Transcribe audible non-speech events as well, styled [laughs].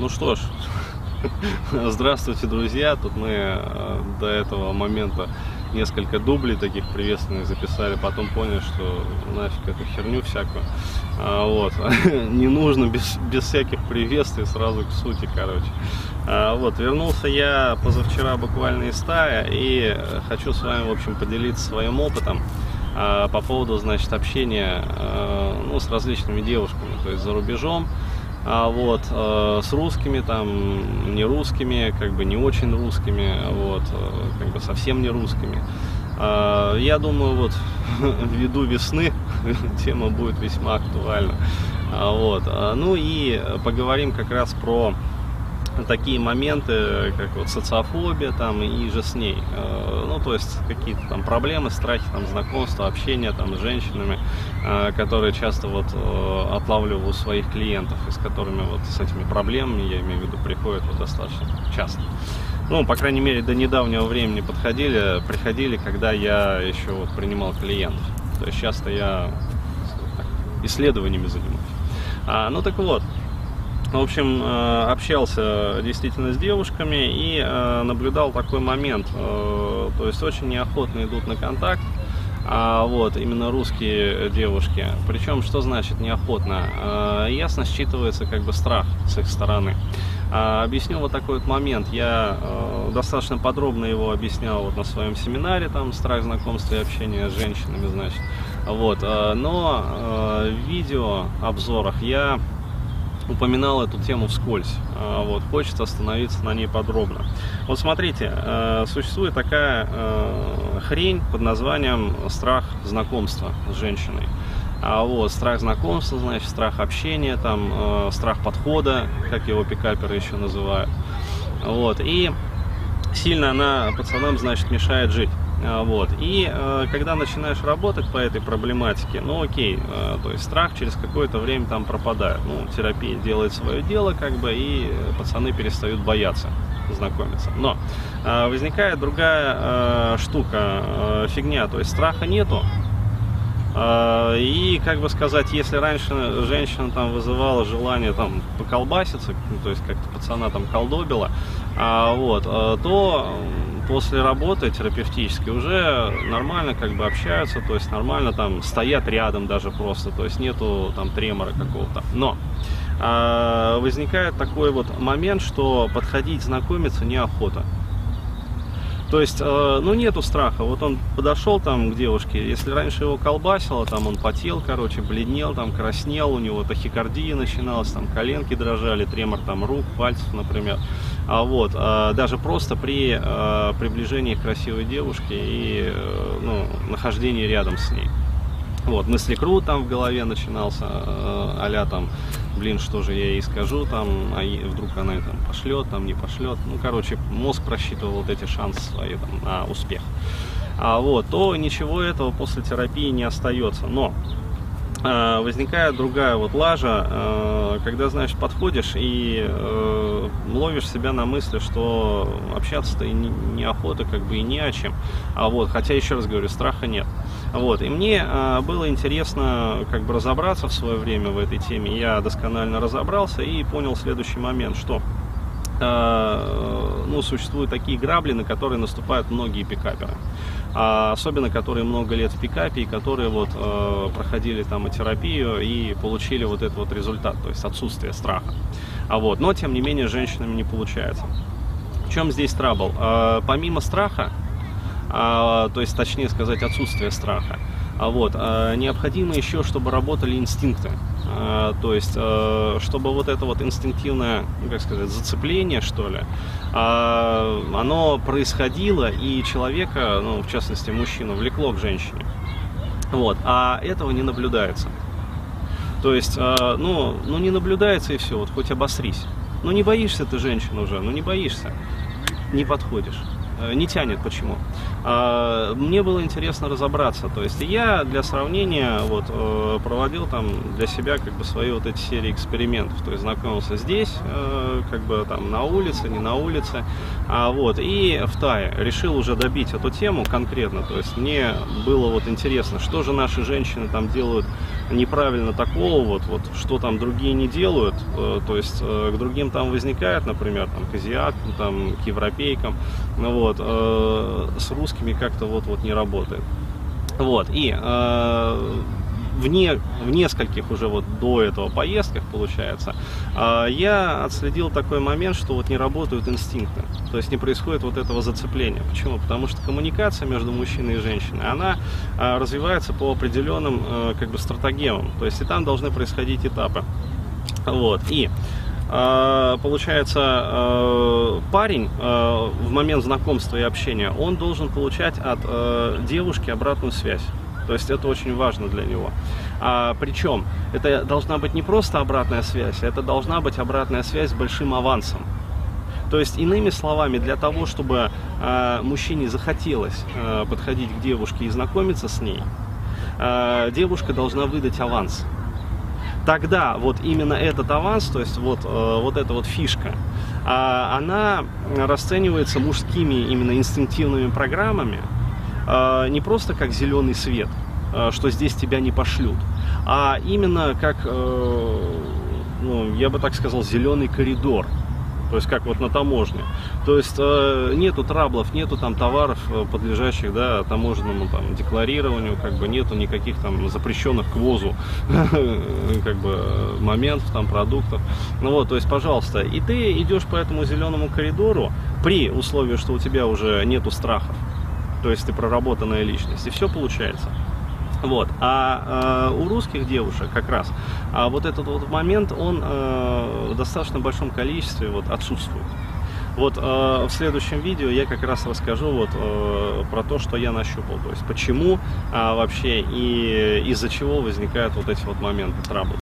Ну что ж, [laughs] здравствуйте, друзья. Тут мы э, до этого момента несколько дублей таких приветственных записали, потом поняли, что нафиг эту херню всякую. А, вот. [laughs] Не нужно без, без всяких приветствий сразу к сути, короче. А, вот, вернулся я позавчера буквально из стая и хочу с вами, в общем, поделиться своим опытом а, по поводу, значит, общения а, ну, с различными девушками, то есть за рубежом а вот э, с русскими там не русскими как бы не очень русскими вот э, как бы совсем не русскими. Э, я думаю вот [laughs] ввиду весны [laughs] тема будет весьма актуальна. А, вот ну и поговорим как раз про такие моменты, как вот социофобия там и же с ней. Э, ну, то есть какие-то там проблемы, страхи, там знакомства, общение там с женщинами, э, которые часто вот э, отлавливаю у своих клиентов, и с которыми вот с этими проблемами, я имею в виду, приходят вот достаточно часто. Ну, по крайней мере, до недавнего времени подходили, приходили, когда я еще вот принимал клиентов. То есть часто я исследованиями занимаюсь. А, ну так вот, в общем, э, общался действительно с девушками и э, наблюдал такой момент. Э, то есть очень неохотно идут на контакт. А вот именно русские девушки. Причем, что значит неохотно? Ясно считывается как бы страх с их стороны. Объясню вот такой вот момент. Я достаточно подробно его объяснял вот на своем семинаре, там страх знакомства и общения с женщинами, значит. Вот. Но в видео обзорах я упоминал эту тему вскользь. А, вот, хочется остановиться на ней подробно. Вот смотрите, э, существует такая э, хрень под названием страх знакомства с женщиной. А вот страх знакомства, значит, страх общения, там, э, страх подхода, как его пикаперы еще называют. Вот, и сильно она пацанам, значит, мешает жить. А, вот. И э, когда начинаешь работать по этой проблематике, ну окей, э, то есть страх через какое-то время там пропадает. Ну, терапия делает свое дело, как бы, и пацаны перестают бояться знакомиться. Но э, возникает другая э, штука, э, фигня, то есть страха нету, э, и, как бы сказать, если раньше женщина там вызывала желание там поколбаситься, то есть как-то пацана там колдобила, а, вот, э, то после работы терапевтической уже нормально как бы общаются, то есть нормально там стоят рядом даже просто, то есть нету там тремора какого-то. Но э, возникает такой вот момент, что подходить знакомиться неохота. То есть, э, ну, нету страха. Вот он подошел там к девушке, если раньше его колбасило, там он потел, короче, бледнел, там краснел, у него тахикардия начиналась, там коленки дрожали, тремор там рук, пальцев, например. А вот, а, даже просто при а, приближении к красивой девушке и э, ну, нахождении рядом с ней. Вот, мысли крут там в голове начинался, а там, блин, что же я ей скажу, там, а вдруг она там пошлет, там не пошлет. Ну, короче, мозг просчитывал вот эти шансы свои там, на успех. А вот, то ничего этого после терапии не остается. Но э, возникает другая вот лажа, э, когда, значит, подходишь и ловишь себя на мысли, что общаться-то и неохота, как бы и не о чем. А вот, хотя, еще раз говорю, страха нет. Вот. И мне э, было интересно как бы разобраться в свое время в этой теме. Я досконально разобрался и понял следующий момент, что э, ну, существуют такие грабли, на которые наступают многие пикаперы. А особенно, которые много лет в пикапе и которые вот проходили там терапию и получили вот этот вот результат, то есть отсутствие страха. А вот, но тем не менее с женщинами не получается. В чем здесь трабл? Помимо страха, а, то есть точнее сказать отсутствие страха. А вот, а, необходимо еще, чтобы работали инстинкты. А, то есть, а, чтобы вот это вот инстинктивное, как сказать, зацепление, что ли, а, оно происходило, и человека, ну, в частности, мужчину, влекло к женщине. Вот, а этого не наблюдается. То есть, а, ну, ну, не наблюдается и все, вот хоть обосрись. Ну, не боишься ты женщин уже, ну, не боишься, не подходишь не тянет. Почему? А, мне было интересно разобраться. То есть я для сравнения вот, э, проводил там для себя как бы свои вот эти серии экспериментов. То есть знакомился здесь, э, как бы там на улице, не на улице. А, вот, и в Тае решил уже добить эту тему конкретно. То есть мне было вот интересно, что же наши женщины там делают неправильно такого, вот, вот что там другие не делают. То есть к другим там возникает, например, там, к азиатам, там, к европейкам. Вот, вот, э, с русскими как-то вот, вот не работает. Вот, и э, в, не, в нескольких уже вот до этого поездках, получается, э, я отследил такой момент, что вот не работают инстинкты, то есть не происходит вот этого зацепления. Почему? Потому что коммуникация между мужчиной и женщиной, она э, развивается по определенным э, как бы стратегемам, то есть и там должны происходить этапы. Вот, и получается, а, парень а, в момент знакомства и общения, он должен получать от девушки обратную связь. То есть это очень важно для него. А, причем это должна быть не просто обратная связь, это должна быть обратная связь с большим авансом. То есть, иными словами, для того, чтобы э, мужчине захотелось э, подходить к девушке и знакомиться с ней, э, девушка должна выдать аванс тогда вот именно этот аванс, то есть вот, э, вот эта вот фишка, а, она расценивается мужскими именно инстинктивными программами а, не просто как зеленый свет, э, что здесь тебя не пошлют, а именно как, э, ну, я бы так сказал, зеленый коридор – то есть как вот на таможне. То есть э, нету траблов, нету там товаров, э, подлежащих да, таможенному там, декларированию, как бы нету никаких там запрещенных к ввозу [laughs] как бы моментов, там, продуктов. Ну вот, то есть, пожалуйста, и ты идешь по этому зеленому коридору при условии, что у тебя уже нету страхов. То есть ты проработанная личность, и все получается. Вот. А э, у русских девушек как раз а вот этот вот момент, он э, в достаточно большом количестве вот, отсутствует. Вот э, в следующем видео я как раз расскажу вот э, про то, что я нащупал, то есть почему э, вообще и из-за чего возникают вот эти вот моменты траблы.